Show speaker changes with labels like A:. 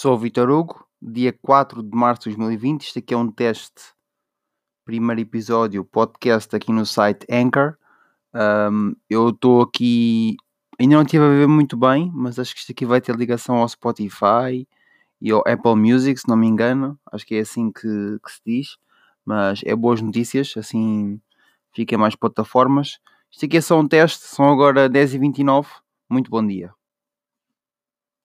A: Sou o Vitor Hugo, dia 4 de março de 2020. Isto aqui é um teste, primeiro episódio, podcast aqui no site Anchor. Um, eu estou aqui, ainda não estive a ver muito bem, mas acho que isto aqui vai ter ligação ao Spotify e ao Apple Music, se não me engano. Acho que é assim que, que se diz. Mas é boas notícias, assim fiquem mais plataformas. Isto aqui é só um teste, são agora 10h29. Muito bom dia.